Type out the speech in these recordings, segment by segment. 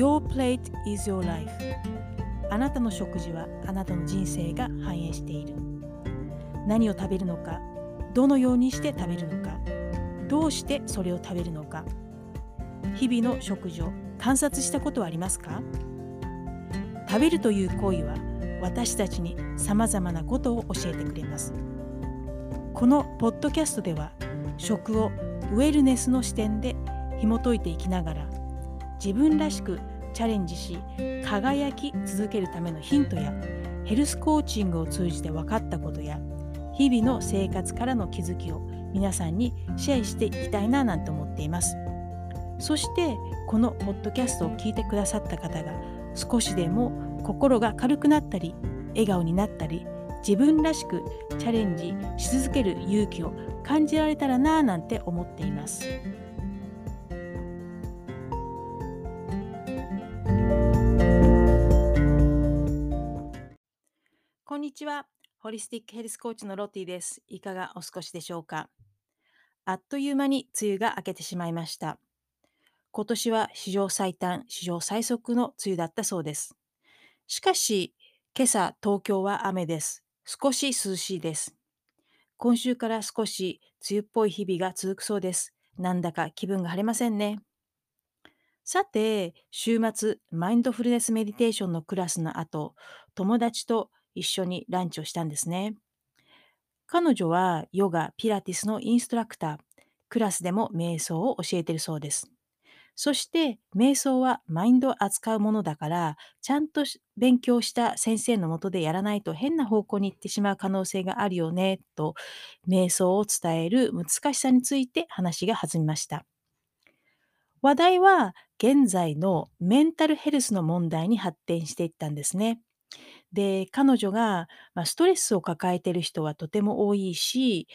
Your plate is your life. あなたの食事はあなたの人生が反映している。何を食べるのかどのようにして食べるのかどうしてそれを食べるのか。日々の食事を観察したことはありますか？食べるという行為は私たちにさまざまなことを教えてくれます。このポッドキャストでは食をウェルネスの視点で紐解いていきながら自分らしくチャレンジし輝き続けるためのヒントやヘルスコーチングを通じて分かったことや日々の生活からの気づきを皆さんにシェアしていきたいななんて思っていますそしてこのポッドキャストを聞いてくださった方が少しでも心が軽くなったり笑顔になったり自分らしくチャレンジし続ける勇気を感じられたらなぁなんて思っています。んにちは。ホリスティックヘルスコーチのロティです。いかがお過ごしでしょうか？あっという間に梅雨が明けてしまいました。今年は史上最短、史上最速の梅雨だったそうです。しかし、今朝東京は雨です。少し涼しいです。今週から少し梅雨っぽい日々が続くそうです。なんだか気分が晴れませんね。さて、週末、マインドフルネスメディテーションのクラスの後、友達と一緒にランチをしたんですね。彼女はヨガ、ピラティスのインストラクター、クラスでも瞑想を教えているそうです。そして瞑想はマインドを扱うものだからちゃんと勉強した先生のもとでやらないと変な方向に行ってしまう可能性があるよねと瞑想を伝える難しさについて話が弾みました。話題は現在のメンタルヘルスの問題に発展していったんですね。で、彼女が、まあ、ストレスを抱えてる人はとても多いし、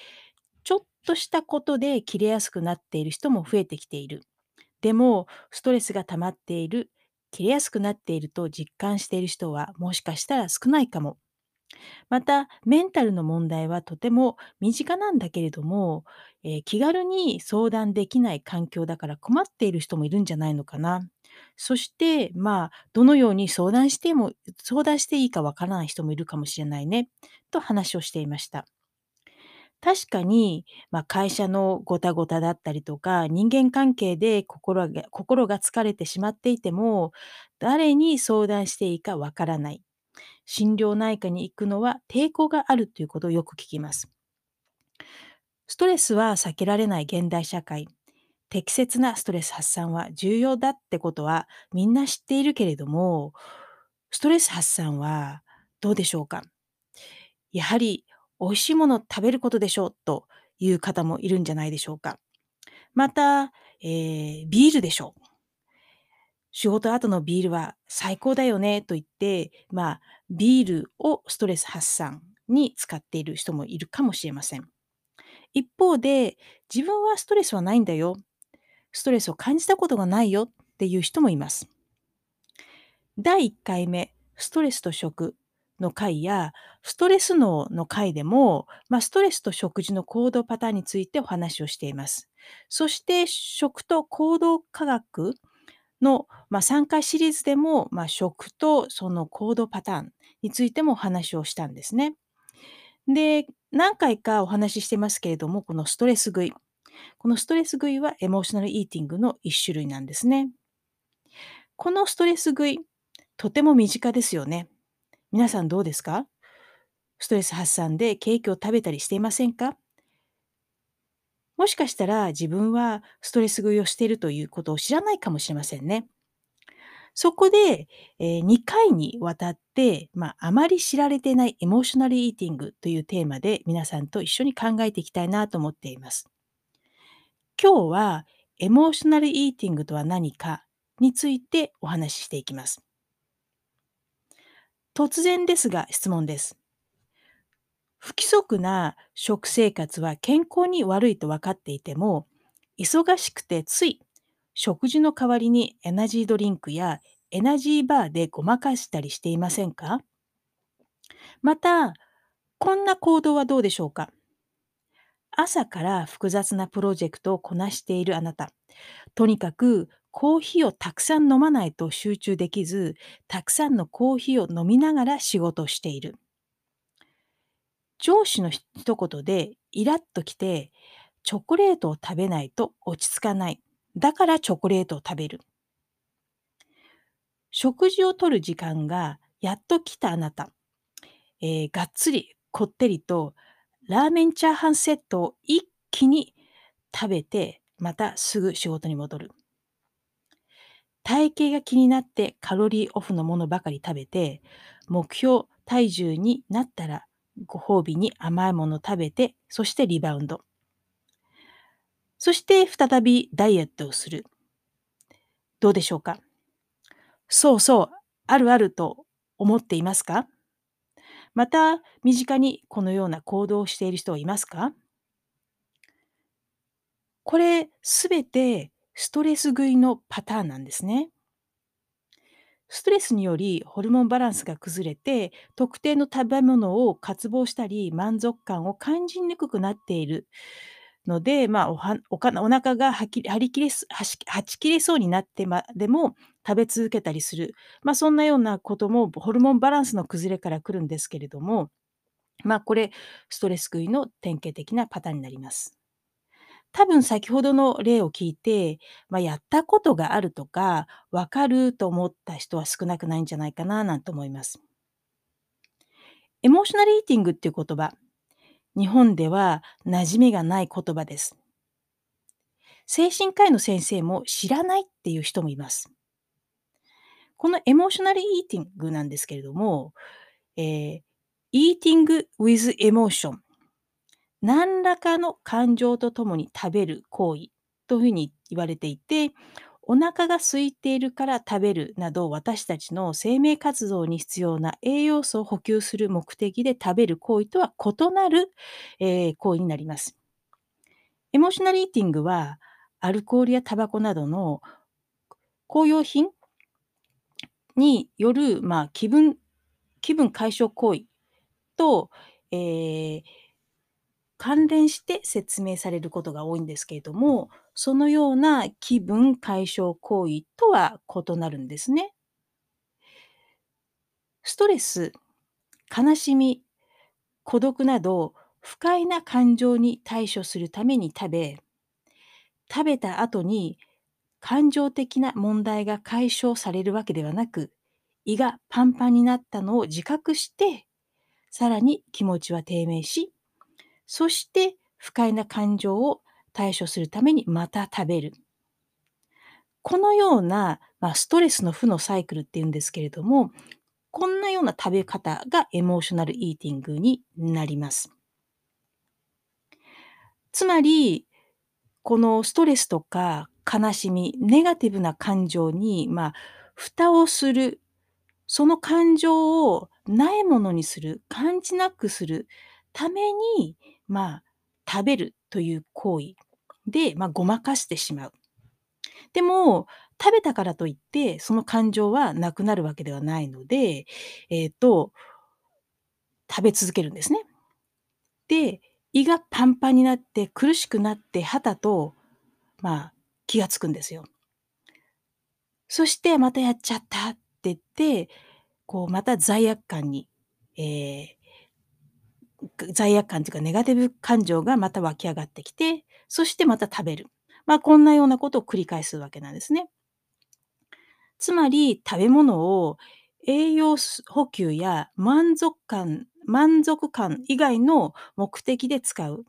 ちょっとしたことで切れやすくなっている人も増えてきている。でも、ストレスが溜まっている、切れやすくなっていると実感している人はもしかしたら少ないかも。また、メンタルの問題はとても身近なんだけれども、えー、気軽に相談できない環境だから困っている人もいるんじゃないのかな。そして、まあ、どのように相談しても、相談していいかわからない人もいるかもしれないね、と話をしていました。確かに、まあ、会社のごたごただったりとか、人間関係で心が心が疲れてしまっていても、誰に相談していいかわからない。心療内科に行くのは抵抗があるということをよく聞きます。ストレスは避けられない現代社会。適切なストレス発散は重要だってことはみんな知っているけれども、ストレス発散はどうでしょうか？やはり美味しいものを食べることでしょうという方もいるんじゃないでしょうか。また、えー、ビールでしょう。仕事後のビールは最高だよねと言って、まあ、ビールをストレス発散に使っている人もいるかもしれません。一方で、自分はストレスはないんだよ。ストレスを感じたことがないよっていう人もいます。第1回目、ストレスと食の回や、ストレス脳の回でも、まあ、ストレスと食事の行動パターンについてお話をしています。そして、食と行動科学の、まあ、3回シリーズでも、まあ、食とその行動パターンについてもお話をしたんですね。で、何回かお話ししてますけれども、このストレス食い。このストレス食いはエモーショナルイーティングの一種類なんですね。このストレス食い、とても身近ですよね。皆さんどうですか？ストレス発散でケーキを食べたりしていませんか？もしかしたら自分はストレス食いをしているということを知らないかもしれませんね。そこで、えー、2回にわたって、まあ、あまり知られていないエモーショナルイーティングというテーマで皆さんと一緒に考えていきたいなと思っています。今日はエモーショナルイーティングとは何かについてお話ししていきます。突然ですが質問です。不規則な食生活は健康に悪いと分かっていても、忙しくてつい食事の代わりにエナジードリンクやエナジーバーでごまかしたりしていませんか？また、こんな行動はどうでしょうか？朝から複雑なプロジェクトをこなしているあなた。とにかくコーヒーをたくさん飲まないと集中できず、たくさんのコーヒーを飲みながら仕事をしている。上司の一言でイラッときて、チョコレートを食べないと落ち着かない。だからチョコレートを食べる。食事をとる時間がやっと来たあなた。えーがっつりこってりとラーメンチャーハンセットを一気に食べて、またすぐ仕事に戻る。体型が気になってカロリーオフのものばかり食べて、目標体重になったらご褒美に甘いもの食べて、そしてリバウンド。そして再びダイエットをする。どうでしょうか？そうそう、あるあると思っていますか？また、身近にこのような行動をしている人はいますか？これ、すべてストレス食いのパターンなんですね。ストレスによりホルモンバランスが崩れて、特定の食べ物を渇望したり、満足感を感じにくくなっているので、まあ、おはおかお腹がはき張り切れすはしはち切れそうになってまでも食べ続けたりする。まあ、そんなようなこともホルモンバランスの崩れから来るんですけれども、まあ、これ、ストレス食いの典型的なパターンになります。多分先ほどの例を聞いて、まあ、やったことがあるとか、わかると思った人は少なくないんじゃないかななんて思います。エモーショナルイーティングっていう言葉、日本では馴染みがない言葉です。精神科医の先生も知らないっていう人もいます。このエモーショナルイーティングなんですけれども、えー、eating with emotion 何らかの感情とともに食べる行為というふうに言われていて、お腹が空いているから食べるなど私たちの生命活動に必要な栄養素を補給する目的で食べる行為とは異なる、えー行為になります。エモーショナルイーティングはアルコールやタバコなどの公用品による、まあ、気分気分解消行為と、えー関連して説明されることが多いんですけれども、そのような気分解消行為とは異なるんですね。ストレス、悲しみ、孤独など不快な感情に対処するために食べ、食べた後に感情的な問題が解消されるわけではなく、胃がパンパンになったのを自覚して、さらに気持ちは低迷し、そして不快な感情を対処するためにまた食べる。このような、まあ、ストレスの負のサイクルっていうんですけれども、こんなような食べ方がエモーショナルイーティングになります。つまり、このストレスとか悲しみ、ネガティブな感情に、まあ、蓋をする、その感情をないものにする、感じなくするために、まあ、食べるという行為で、まあ、ごまかしてしまう。でも、食べたからといって、その感情はなくなるわけではないので、えっ、と、食べ続けるんですね。で、胃がパンパンになって苦しくなって、はたと、まあ、気がつくんですよ。そして、またやっちゃったって言って、こう、また罪悪感に、えー罪悪感というかネガティブ感情がまた湧き上がってきて、そしてまた食べる。まあ、こんなようなことを繰り返すわけなんですね。つまり、食べ物を栄養補給や満足感、満足感以外の目的で使う。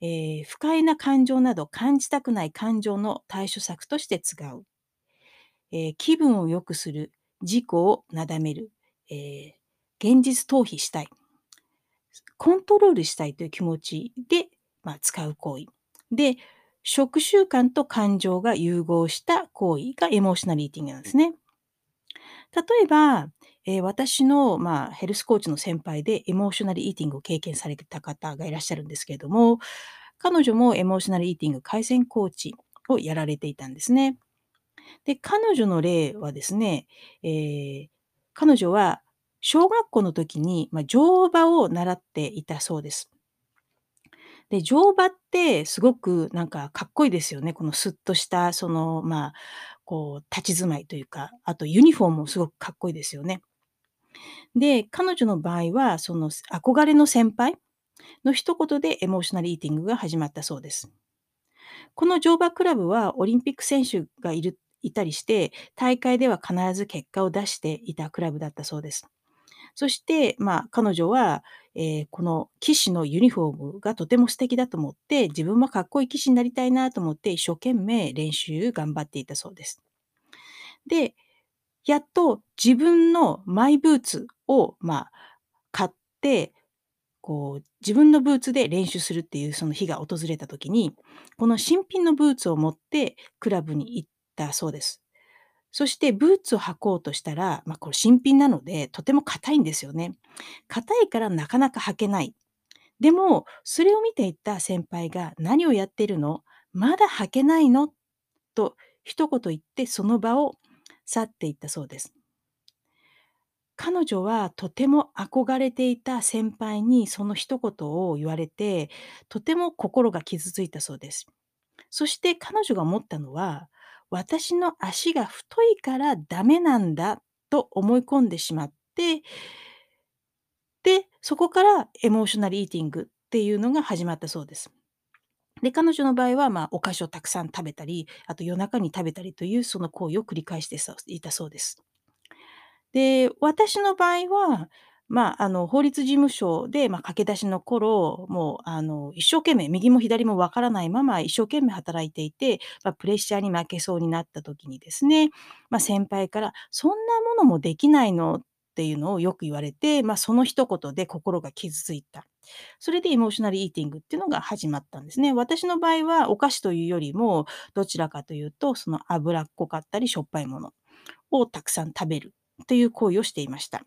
えー不快な感情など感じたくない感情の対処策として使う。えー気分を良くする。自己をなだめる。えー現実逃避したい。コントロールしたいという気持ちで、まあ、使う行為。で、食習慣と感情が融合した行為がエモーショナルイーティングなんですね。例えば、えー私の、まあ、ヘルスコーチの先輩でエモーショナルイーティングを経験されてた方がいらっしゃるんですけれども、彼女もエモーショナルイーティング改善コーチをやられていたんですね。で、彼女の例はですね、えー彼女は小学校の時に、まあ、乗馬を習っていたそうです。で、乗馬ってすごくなんかかっこいいですよね。このスッとした、その、まあ、こう、立ち住まいというか、あとユニフォームもすごくかっこいいですよね。で、彼女の場合は、その憧れの先輩の一言でエモーショナルイーティングが始まったそうです。この乗馬クラブはオリンピック選手がいるいたりして、大会では必ず結果を出していたクラブだったそうです。そして、まあ、彼女は、えー、この騎士のユニフォームがとても素敵だと思って、自分もかっこいい騎士になりたいなと思って、一生懸命練習頑張っていたそうです。で、やっと自分のマイブーツを、まあ、買って、こう、自分のブーツで練習するっていうその日が訪れた時に、この新品のブーツを持ってクラブに行ったそうです。そしてブーツを履こうとしたら、まあ、これ新品なので、とても硬いんですよね。硬いからなかなか履けない。でも、それを見ていた先輩が何をやってるの？まだ履けないの？と一言言ってその場を去っていったそうです。彼女はとても憧れていた先輩にその一言を言われて、とても心が傷ついたそうです。そして彼女が思ったのは、私の足が太いからダメなんだと思い込んでしまって、で、そこからエモーショナルイーティングっていうのが始まったそうです。で、彼女の場合は、まあ、お菓子をたくさん食べたり、あと夜中に食べたりというその行為を繰り返していたそうです。で、私の場合は、まあ、あの、法律事務所で、まあ、駆け出しの頃、もう、あの、一生懸命、右も左もわからないまま、一生懸命働いていて、まあ、プレッシャーに負けそうになった時にですね、まあ、先輩から、そんなものもできないの？っていうのをよく言われて、まあ、その一言で心が傷ついた。それでエモーショナルイーティングっていうのが始まったんですね。私の場合は、お菓子というよりも、どちらかというと、その脂っこかったり、しょっぱいものをたくさん食べるという行為をしていました。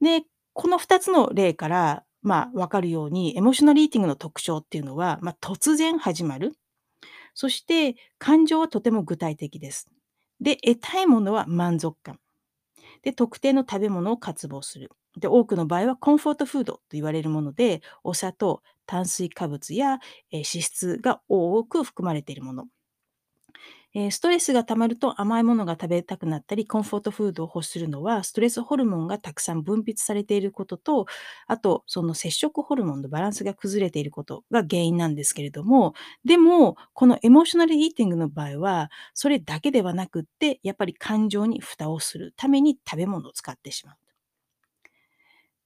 で、この2つの例から、まあ、わかるように、エモーショナルイーティングの特徴っていうのは、まあ、突然始まる。そして、感情はとても具体的です。で、得たいものは満足感。で、特定の食べ物を渇望する。で、多くの場合はコンフォートフードと言われるもので、お砂糖、炭水化物や、脂質が多く含まれているもの。えー、ストレスが溜まると甘いものが食べたくなったり、コンフォートフードを欲するのは、ストレスホルモンがたくさん分泌されていることと、あと、その接触ホルモンのバランスが崩れていることが原因なんですけれども、でも、このエモーショナルイーティングの場合は、それだけではなくって、やっぱり感情に蓋をするために食べ物を使ってしまう。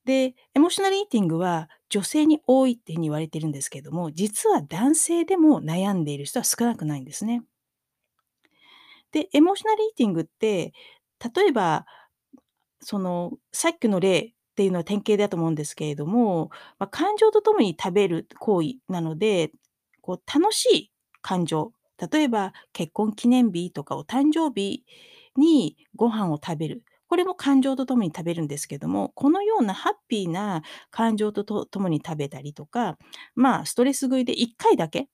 で、エモーショナルイーティングは女性に多いっていうふうに言われてるんですけども、実は男性でも悩んでいる人は少なくないんですね。で、エモーショナルイーティングって、例えば、その、さっきの例っていうのは典型だと思うんですけれども、まあ、感情とともに食べる行為なので、こう楽しい感情、例えば結婚記念日とかお誕生日にご飯を食べる。これも感情とともに食べるんですけども、このようなハッピーな感情とともに食べたりとか、まあ、ストレス食いで1回だけ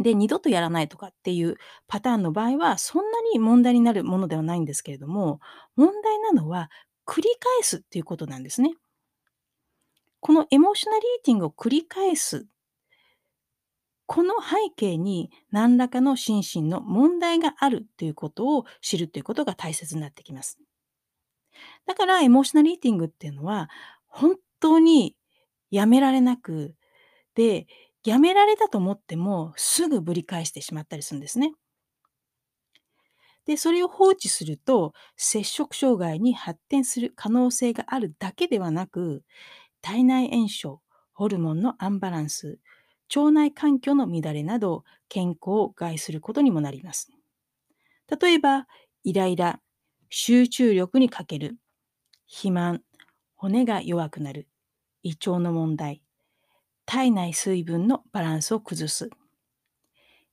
で、二度とやらないとかっていうパターンの場合は、そんなに問題になるものではないんですけれども、問題なのは繰り返すっていうことなんですね。このエモーショナルイーティングを繰り返す。この背景に何らかの心身の問題があるということを知るということが大切になってきます。だからエモーショナルイーティングっていうのは本当にやめられなく、で、やめられたと思っても、すぐぶり返してしまったりするんですね。で、それを放置すると、摂食障害に発展する可能性があるだけではなく、体内炎症、ホルモンのアンバランス、腸内環境の乱れなど、健康を害することにもなります。例えば、イライラ、集中力に欠ける、肥満、骨が弱くなる、胃腸の問題、体内水分のバランスを崩す。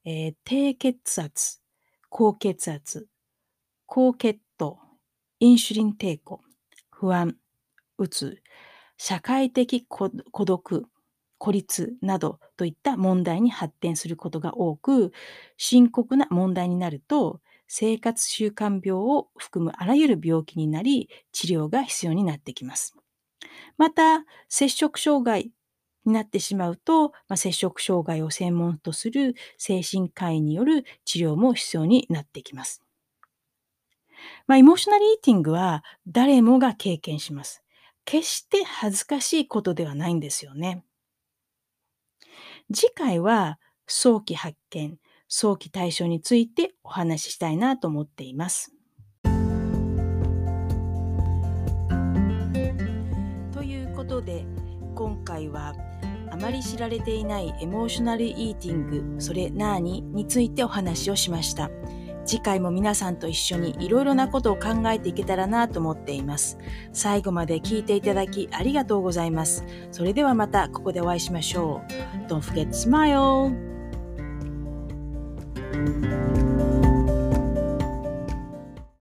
えー、低血圧、高血圧、高血糖、インシュリン抵抗、不安、うつ、社会的孤独、孤立などといった問題に発展することが多く、深刻な問題になると、生活習慣病を含むあらゆる病気になり、治療が必要になってきます。また、摂食障害になってしまうと、まあ、摂食障害を専門とする精神科医による治療も必要になってきます。まあ、エモーショナルイーティングは誰もが経験します。決して恥ずかしいことではないんですよね。次回は早期発見、早期対処についてお話ししたいなと思っています。ということで今回はあまり知られていないエモーショナルイーティングそれなーにについてお話をしました。次回も皆さんと一緒にいろいろなことを考えていけたらなと思っています。最後まで聞いていただきありがとうございます。それではまたここでお会いしましょう。Don't forget smile!